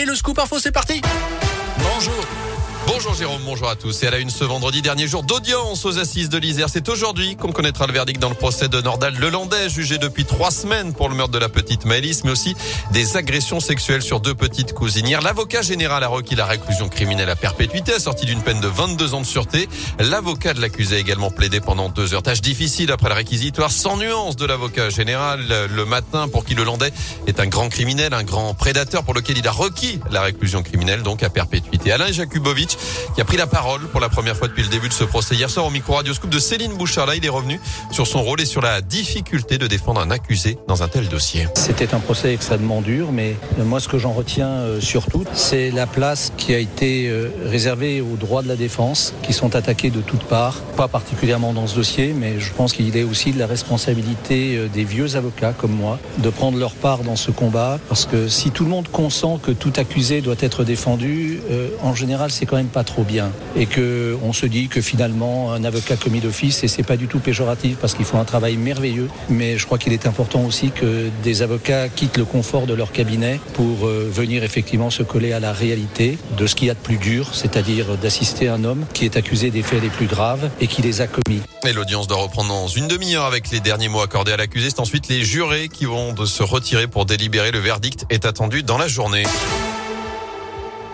Et le scoop info, c'est parti Jérôme, bonjour à tous. Et à la une ce vendredi, dernier jour d'audience aux assises de l'Isère. C'est aujourd'hui qu'on connaîtra le verdict dans le procès de Nordal Lelandais, jugé depuis trois semaines pour le meurtre de la petite Maëlys, mais aussi des agressions sexuelles sur deux petites cousinières. L'avocat général a requis la réclusion criminelle à perpétuité, assorti d'une peine de 22 ans de sûreté. L'avocat de l'accusé a également plaidé pendant deux heures. Tâche difficile après le réquisitoire sans nuance de l'avocat général le matin pour qui Lelandais est un grand criminel, un grand prédateur pour lequel il a requis la réclusion criminelle, donc à perpétuité. Alain Jakubowicz qui a pris la parole pour la première fois depuis le début de ce procès hier soir au micro radioscope de Céline Bouchard. Là, il est revenu sur son rôle et sur la difficulté de défendre un accusé dans un tel dossier. C'était un procès extrêmement dur, mais moi, ce que j'en retiens euh, surtout, c'est la place qui a été euh, réservée aux droits de la défense, qui sont attaqués de toutes parts, pas particulièrement dans ce dossier, mais je pense qu'il est aussi de la responsabilité euh, des vieux avocats comme moi de prendre leur part dans ce combat, parce que si tout le monde consent que tout accusé doit être défendu, en général, c'est quand même pas trop bien et que on se dit que finalement un avocat commis d'office et c'est pas du tout péjoratif parce qu'ils font un travail merveilleux mais je crois qu'il est important aussi que des avocats quittent le confort de leur cabinet pour euh, venir effectivement se coller à la réalité de ce qu'il y a de plus dur c'est-à-dire d'assister un homme qui est accusé des faits les plus graves et qui les a commis. Et l'audience doit reprendre dans une demi-heure avec les derniers mots accordés à l'accusé. C'est ensuite les jurés qui vont se retirer pour délibérer. Le verdict est attendu dans la journée.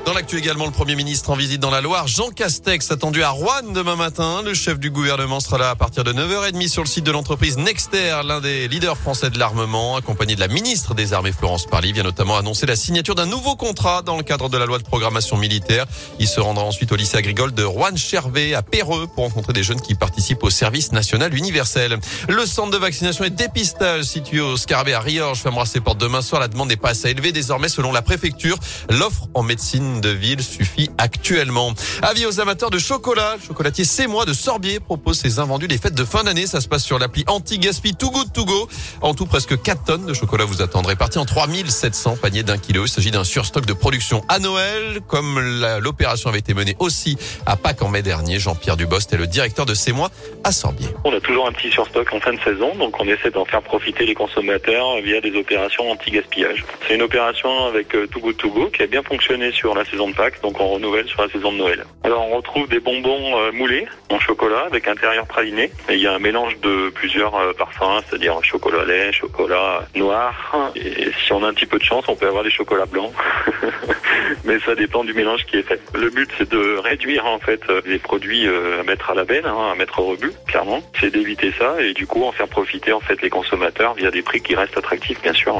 Dans l'actu également, le Premier ministre en visite dans la Loire, Jean Castex, attendu à Rouen demain matin. Le chef du gouvernement sera là à partir de 9h30 sur le site de l'entreprise Nexter, l'un des leaders français de l'armement, accompagné de la ministre des Armées Florence Parly, vient notamment annoncer la signature d'un nouveau contrat dans le cadre de la loi de programmation militaire. Il se rendra ensuite au lycée agricole de Rouen-Chervé à Péreux pour rencontrer des jeunes qui participent au service national universel. Le centre de vaccination et dépistage situé au Scarabée à Riorges fermera ses portes demain soir. La demande n'est pas assez élevée désormais selon la préfecture. L'offre en médecine de ville suffit actuellement. Avis aux amateurs de chocolat. Le chocolatier C'est moi de Sorbier propose ses invendus des fêtes de fin d'année. Ça se passe sur l'appli anti-gaspi Too Good To Go. En tout, presque 4 tonnes de chocolat vous attendrez. Parti en 3700 paniers d'un kilo. Il s'agit d'un surstock de production à Noël, comme l'opération avait été menée aussi à Pâques en mai dernier. Jean-Pierre Dubost est le directeur de C'est moi à Sorbier. On a toujours un petit surstock en fin de saison, donc on essaie d'en faire profiter les consommateurs via des opérations anti-gaspillage. C'est une opération avec euh, Too Good To Go qui a bien fonctionné sur la saison de Pâques, donc on renouvelle sur la saison de Noël. Alors on retrouve des bonbons euh, moulés en chocolat avec intérieur praliné. Il y a un mélange de plusieurs euh, parfums, c'est-à-dire chocolat lait, chocolat noir. Et si on a un petit peu de chance, on peut avoir des chocolats blancs. Mais ça dépend du mélange qui est fait. Le but c'est de réduire en fait euh, les produits à mettre à la benne, hein, à mettre au rebut, clairement. C'est d'éviter ça et du coup en faire profiter en fait les consommateurs via des prix qui restent attractifs bien sûr.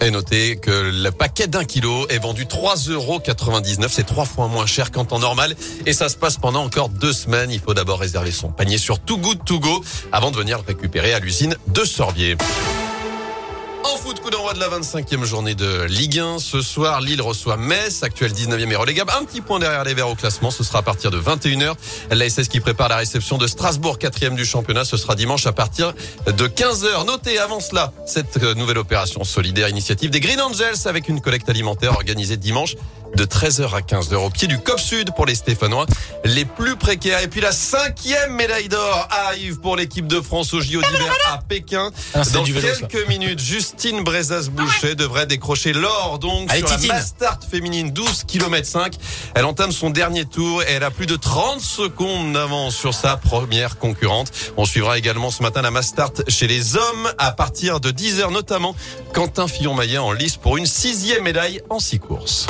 Et notez que le paquet d'un kilo est vendu 3,99 euros. C'est trois fois moins cher qu'en temps normal. Et ça se passe pendant encore deux semaines. Il faut d'abord réserver son panier sur Too Good To Go avant de venir le récupérer à l'usine de Sorbier. Foot, coup d'envoi de la 25e journée de Ligue 1. Ce soir, Lille reçoit Metz, actuel 19e et relégable. Un petit point derrière les Verts au classement. Ce sera à partir de 21h. L'ASS qui prépare la réception de Strasbourg, 4e du championnat. Ce sà dimanche à partir de 15h. Notez avant cela cette euh, nouvelle opération solidaire initiative des Green Angels avec une collecte alimentaire organisée dimanche de 13h à 15h au pied du COP Sud pour les Stéphanois les plus précaires. Et puis la cinquième médaille d'or arrive pour l'équipe de France au JO d'hiver à Pékin. Ah, Dans quelques minutes, Justine Brezas-Boucher devrait décrocher l'or donc sur la Mastart féminine 12 km 5. Elle entame son dernier tour et elle a plus de 30 secondes d'avance sur sa première concurrente. On suivra également ce matin la Mastart chez les hommes à partir de 10h notamment Quentin Fillon-Maillet en lice pour une sixième médaille en six courses.